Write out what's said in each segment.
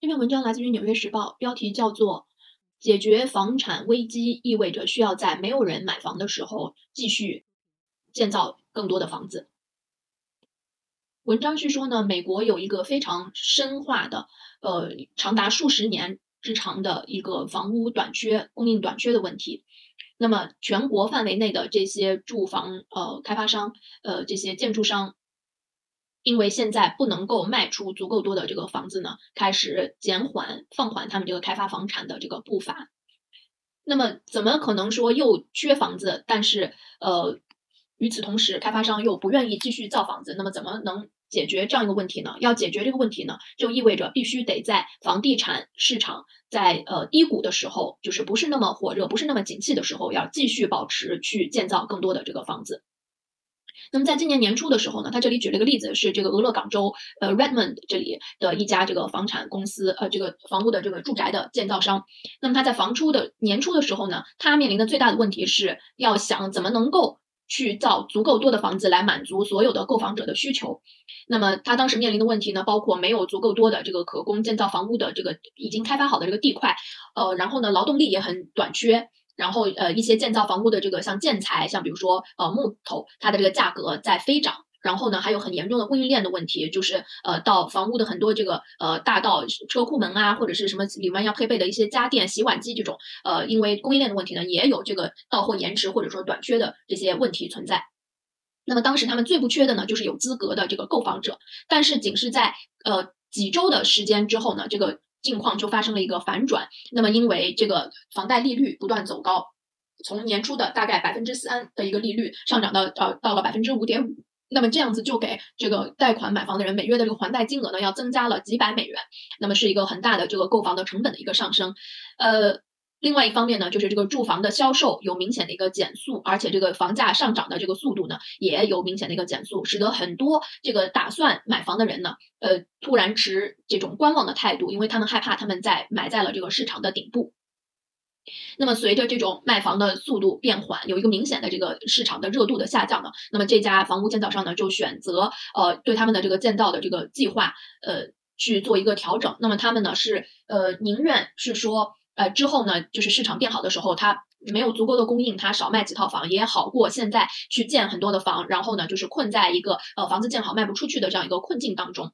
这篇文章来自于《纽约时报》，标题叫做“解决房产危机意味着需要在没有人买房的时候继续建造更多的房子”。文章是说呢，美国有一个非常深化的，呃，长达数十年之长的一个房屋短缺、供应短缺的问题。那么，全国范围内的这些住房呃开发商、呃这些建筑商。因为现在不能够卖出足够多的这个房子呢，开始减缓、放缓他们这个开发房产的这个步伐。那么，怎么可能说又缺房子，但是呃，与此同时，开发商又不愿意继续造房子？那么，怎么能解决这样一个问题呢？要解决这个问题呢，就意味着必须得在房地产市场在呃低谷的时候，就是不是那么火热、不是那么景气的时候，要继续保持去建造更多的这个房子。那么在今年年初的时候呢，他这里举了一个例子，是这个俄勒冈州呃 Redmond 这里的一家这个房产公司，呃，这个房屋的这个住宅的建造商。那么他在房初的年初的时候呢，他面临的最大的问题是要想怎么能够去造足够多的房子来满足所有的购房者的需求。那么他当时面临的问题呢，包括没有足够多的这个可供建造房屋的这个已经开发好的这个地块，呃，然后呢，劳动力也很短缺。然后，呃，一些建造房屋的这个像建材，像比如说，呃，木头，它的这个价格在飞涨。然后呢，还有很严重的供应链的问题，就是呃，到房屋的很多这个呃大到车库门啊，或者是什么里面要配备的一些家电、洗碗机这种，呃，因为供应链的问题呢，也有这个到货延迟或者说短缺的这些问题存在。那么当时他们最不缺的呢，就是有资格的这个购房者。但是仅是在呃几周的时间之后呢，这个。境况就发生了一个反转。那么，因为这个房贷利率不断走高，从年初的大概百分之三的一个利率上涨到呃到了百分之五点五，那么这样子就给这个贷款买房的人每月的这个还贷金额呢要增加了几百美元，那么是一个很大的这个购房的成本的一个上升，呃。另外一方面呢，就是这个住房的销售有明显的一个减速，而且这个房价上涨的这个速度呢，也有明显的一个减速，使得很多这个打算买房的人呢，呃，突然持这种观望的态度，因为他们害怕他们在买在了这个市场的顶部。那么随着这种卖房的速度变缓，有一个明显的这个市场的热度的下降呢，那么这家房屋建造商呢，就选择呃对他们的这个建造的这个计划呃去做一个调整。那么他们呢是呃宁愿是说。呃，之后呢，就是市场变好的时候，它没有足够的供应，它少卖几套房也好过现在去建很多的房，然后呢，就是困在一个呃房子建好卖不出去的这样一个困境当中。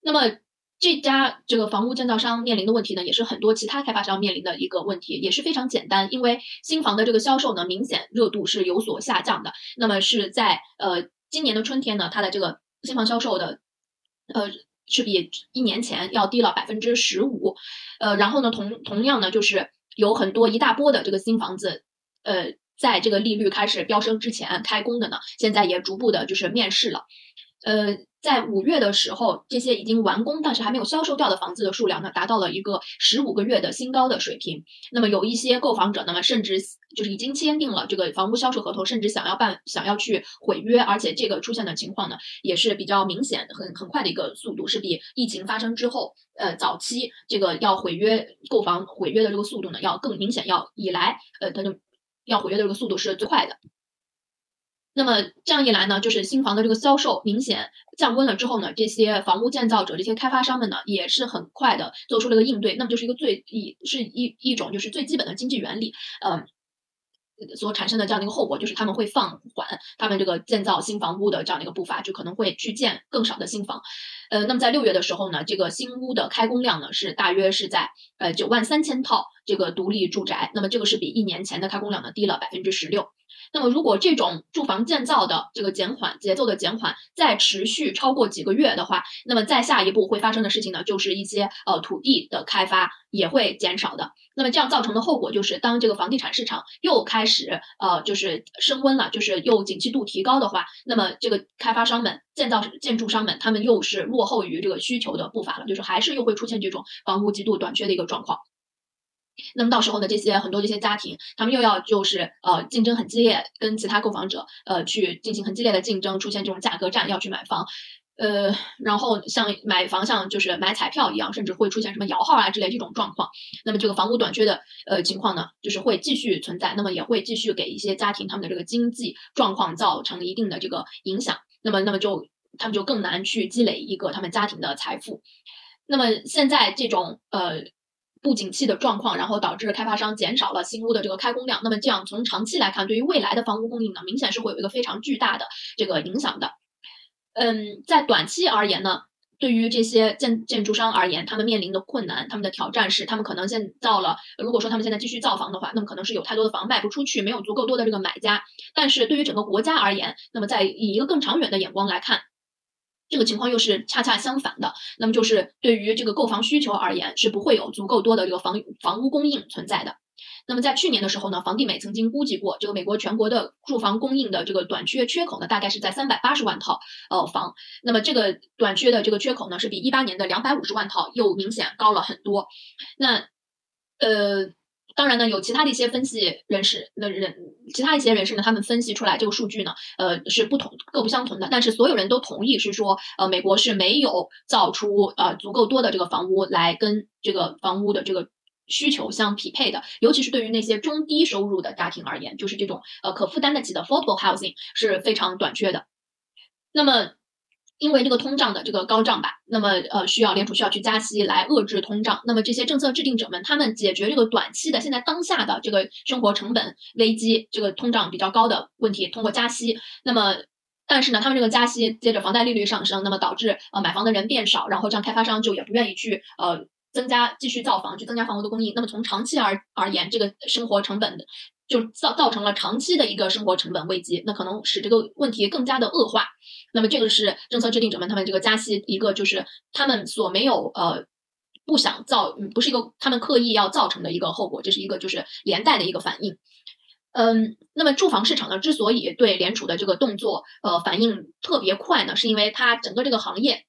那么这家这个房屋建造商面临的问题呢，也是很多其他开发商面临的一个问题，也是非常简单，因为新房的这个销售呢，明显热度是有所下降的。那么是在呃今年的春天呢，它的这个新房销售的呃。是比一年前要低了百分之十五，呃，然后呢，同同样呢，就是有很多一大波的这个新房子，呃，在这个利率开始飙升之前开工的呢，现在也逐步的就是面世了，呃。在五月的时候，这些已经完工但是还没有销售掉的房子的数量呢，达到了一个十五个月的新高的水平。那么有一些购房者，那么甚至就是已经签订了这个房屋销售合同，甚至想要办想要去毁约，而且这个出现的情况呢，也是比较明显、很很快的一个速度，是比疫情发生之后，呃，早期这个要毁约购房毁约的这个速度呢，要更明显，要以来，呃，它就要毁约的这个速度是最快的。那么这样一来呢，就是新房的这个销售明显降温了之后呢，这些房屋建造者、这些开发商们呢，也是很快的做出了个应对。那么就是一个最一是一一种就是最基本的经济原理，呃，所产生的这样的一个后果，就是他们会放缓他们这个建造新房屋的这样的一个步伐，就可能会去建更少的新房。呃，那么在六月的时候呢，这个新屋的开工量呢是大约是在呃九万三千套这个独立住宅，那么这个是比一年前的开工量呢低了百分之十六。那么，如果这种住房建造的这个减缓节奏的减缓再持续超过几个月的话，那么再下一步会发生的事情呢，就是一些呃土地的开发也会减少的。那么这样造成的后果就是，当这个房地产市场又开始呃就是升温了，就是又景气度提高的话，那么这个开发商们、建造建筑商们，他们又是落后于这个需求的步伐了，就是还是又会出现这种房屋极度短缺的一个状况。那么到时候呢，这些很多这些家庭，他们又要就是呃竞争很激烈，跟其他购房者呃去进行很激烈的竞争，出现这种价格战，要去买房，呃，然后像买房像就是买彩票一样，甚至会出现什么摇号啊之类这种状况。那么这个房屋短缺的呃情况呢，就是会继续存在，那么也会继续给一些家庭他们的这个经济状况造成一定的这个影响。那么那么就他们就更难去积累一个他们家庭的财富。那么现在这种呃不景气的状况，然后导致开发商减少了新屋的这个开工量。那么这样从长期来看，对于未来的房屋供应呢，明显是会有一个非常巨大的这个影响的。嗯，在短期而言呢，对于这些建建筑商而言，他们面临的困难，他们的挑战是，他们可能现造了，如果说他们现在继续造房的话，那么可能是有太多的房卖不出去，没有足够多的这个买家。但是对于整个国家而言，那么在以一个更长远的眼光来看。这个情况又是恰恰相反的，那么就是对于这个购房需求而言，是不会有足够多的这个房房屋供应存在的。那么在去年的时候呢，房地美曾经估计过，这个美国全国的住房供应的这个短缺缺口呢，大概是在三百八十万套呃房。那么这个短缺的这个缺口呢，是比一八年的两百五十万套又明显高了很多。那呃。当然呢，有其他的一些分析人士的人，其他一些人士呢，他们分析出来这个数据呢，呃，是不同各不相同的。但是所有人都同意是说，呃，美国是没有造出呃足够多的这个房屋来跟这个房屋的这个需求相匹配的。尤其是对于那些中低收入的家庭而言，就是这种呃可负担得起的 affordable housing 是非常短缺的。那么。因为这个通胀的这个高涨吧，那么呃需要联储需要去加息来遏制通胀。那么这些政策制定者们，他们解决这个短期的现在当下的这个生活成本危机，这个通胀比较高的问题，通过加息。那么但是呢，他们这个加息接着房贷利率上升，那么导致呃买房的人变少，然后这样开发商就也不愿意去呃增加继续造房，去增加房屋的供应。那么从长期而而言，这个生活成本的就造造成了长期的一个生活成本危机，那可能使这个问题更加的恶化。那么这个是政策制定者们他们这个加息一个就是他们所没有呃不想造，不是一个他们刻意要造成的一个后果，这是一个就是连带的一个反应。嗯，那么住房市场呢之所以对联储的这个动作呃反应特别快呢，是因为它整个这个行业。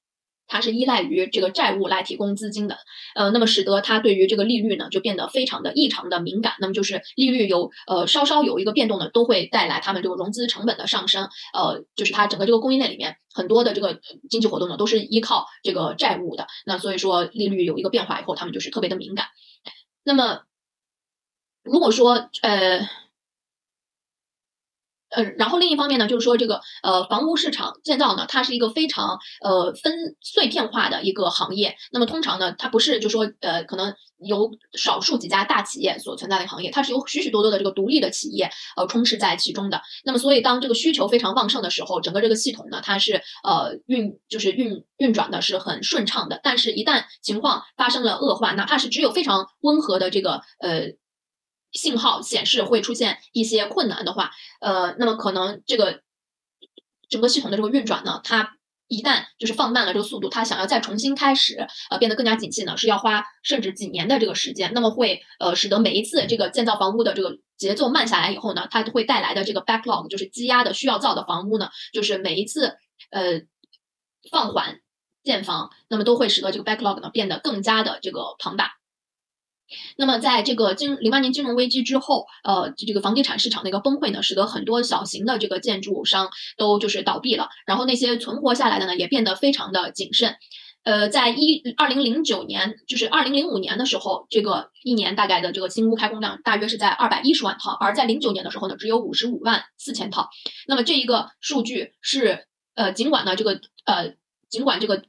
它是依赖于这个债务来提供资金的，呃，那么使得它对于这个利率呢就变得非常的异常的敏感。那么就是利率有呃稍稍有一个变动呢，都会带来他们这个融资成本的上升。呃，就是它整个这个供应链里面很多的这个经济活动呢都是依靠这个债务的。那所以说利率有一个变化以后，他们就是特别的敏感。那么如果说呃。呃，然后另一方面呢，就是说这个呃房屋市场建造呢，它是一个非常呃分碎片化的一个行业。那么通常呢，它不是就说呃可能有少数几家大企业所存在的行业，它是有许许多多的这个独立的企业呃充斥在其中的。那么所以当这个需求非常旺盛的时候，整个这个系统呢，它是呃运就是运运转的是很顺畅的。但是，一旦情况发生了恶化，哪怕是只有非常温和的这个呃。信号显示会出现一些困难的话，呃，那么可能这个整个系统的这个运转呢，它一旦就是放慢了这个速度，它想要再重新开始，呃，变得更加景气呢，是要花甚至几年的这个时间。那么会呃使得每一次这个建造房屋的这个节奏慢下来以后呢，它会带来的这个 backlog 就是积压的需要造的房屋呢，就是每一次呃放缓建房，那么都会使得这个 backlog 呢变得更加的这个庞大。那么，在这个金零八年金融危机之后，呃，这个房地产市场的一个崩溃呢，使得很多小型的这个建筑商都就是倒闭了，然后那些存活下来的呢，也变得非常的谨慎。呃，在一二零零九年，就是二零零五年的时候，这个一年大概的这个新屋开工量大约是在二百一十万套，而在零九年的时候呢，只有五十五万四千套。那么这一个数据是，呃，尽管呢这个呃，尽管这个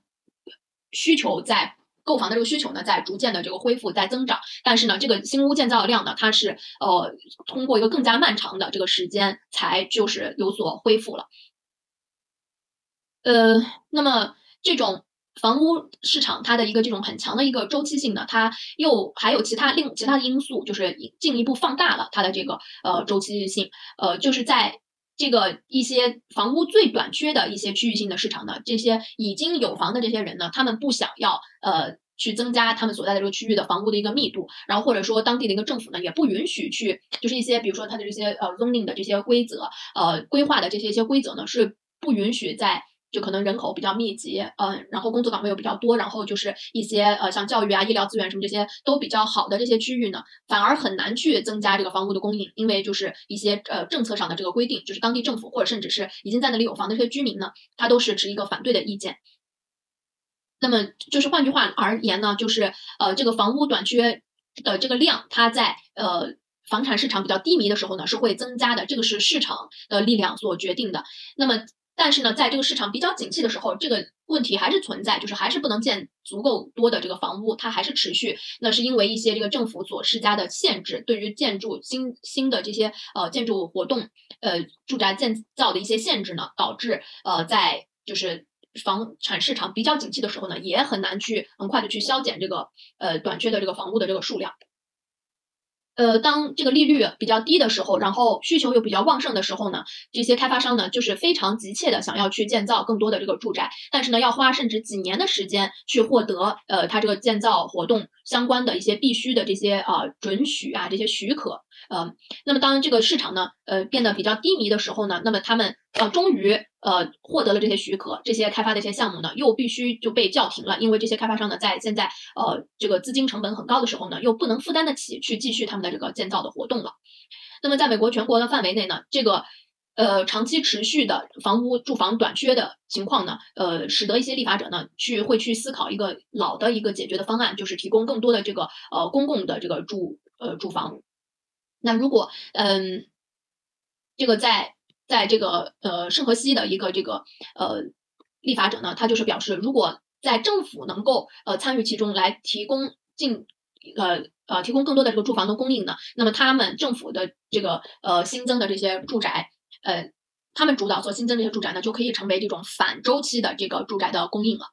需求在。购房的这个需求呢，在逐渐的这个恢复，在增长，但是呢，这个新屋建造量呢，它是呃通过一个更加漫长的这个时间才就是有所恢复了。呃，那么这种房屋市场它的一个这种很强的一个周期性呢，它又还有其他另其他的因素，就是进一步放大了它的这个呃周期性，呃，就是在。这个一些房屋最短缺的一些区域性的市场呢，这些已经有房的这些人呢，他们不想要呃去增加他们所在的这个区域的房屋的一个密度，然后或者说当地的一个政府呢也不允许去，就是一些比如说它的这些呃 zoning 的这些规则，呃规划的这些一些规则呢是不允许在。就可能人口比较密集，嗯，然后工作岗位又比较多，然后就是一些呃像教育啊、医疗资源什么这些都比较好的这些区域呢，反而很难去增加这个房屋的供应，因为就是一些呃政策上的这个规定，就是当地政府或者甚至是已经在那里有房的这些居民呢，他都是持一个反对的意见。那么就是换句话而言呢，就是呃这个房屋短缺的这个量，它在呃房产市场比较低迷的时候呢是会增加的，这个是市场的力量所决定的。那么。但是呢，在这个市场比较景气的时候，这个问题还是存在，就是还是不能建足够多的这个房屋，它还是持续。那是因为一些这个政府所施加的限制，对于建筑新新的这些呃建筑活动，呃住宅建造的一些限制呢，导致呃在就是房产市场比较景气的时候呢，也很难去很快的去消减这个呃短缺的这个房屋的这个数量。呃，当这个利率比较低的时候，然后需求又比较旺盛的时候呢，这些开发商呢就是非常急切的想要去建造更多的这个住宅，但是呢，要花甚至几年的时间去获得呃它这个建造活动相关的一些必须的这些啊准许啊这些许可。呃，那么当这个市场呢，呃，变得比较低迷的时候呢，那么他们呃，终于呃获得了这些许可，这些开发的一些项目呢，又必须就被叫停了，因为这些开发商呢，在现在呃这个资金成本很高的时候呢，又不能负担得起去继续他们的这个建造的活动了。那么在美国全国的范围内呢，这个呃长期持续的房屋住房短缺的情况呢，呃，使得一些立法者呢，去会去思考一个老的一个解决的方案，就是提供更多的这个呃公共的这个住呃住房。那如果嗯，这个在在这个呃圣荷西的一个这个呃立法者呢，他就是表示，如果在政府能够呃参与其中来提供进呃呃提供更多的这个住房的供应呢，那么他们政府的这个呃新增的这些住宅呃他们主导所新增这些住宅呢，就可以成为这种反周期的这个住宅的供应了。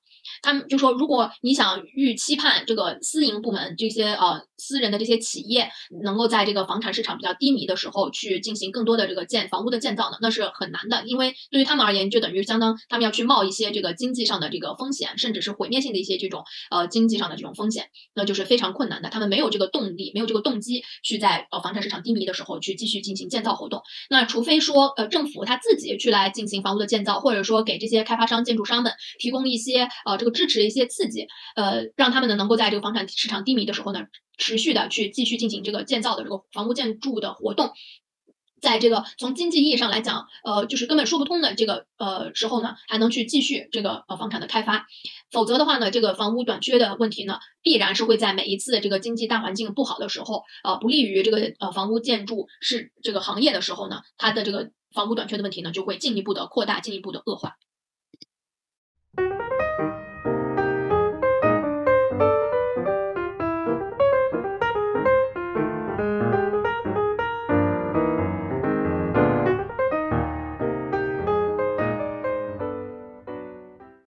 他们就说，如果你想预期盼这个私营部门这些呃私人的这些企业能够在这个房产市场比较低迷的时候去进行更多的这个建房屋的建造呢，那是很难的，因为对于他们而言，就等于相当他们要去冒一些这个经济上的这个风险，甚至是毁灭性的一些这种呃经济上的这种风险，那就是非常困难的。他们没有这个动力，没有这个动机去在呃房产市场低迷的时候去继续进行建造活动。那除非说呃政府他自己去来进行房屋的建造，或者说给这些开发商、建筑商们提供一些呃啊这个。支持一些刺激，呃，让他们呢能够在这个房产市场低迷的时候呢，持续的去继续进行这个建造的这个房屋建筑的活动，在这个从经济意义上来讲，呃，就是根本说不通的这个呃时候呢，还能去继续这个呃房产的开发，否则的话呢，这个房屋短缺的问题呢，必然是会在每一次这个经济大环境不好的时候，呃，不利于这个呃房屋建筑是这个行业的时候呢，它的这个房屋短缺的问题呢，就会进一步的扩大，进一步的恶化。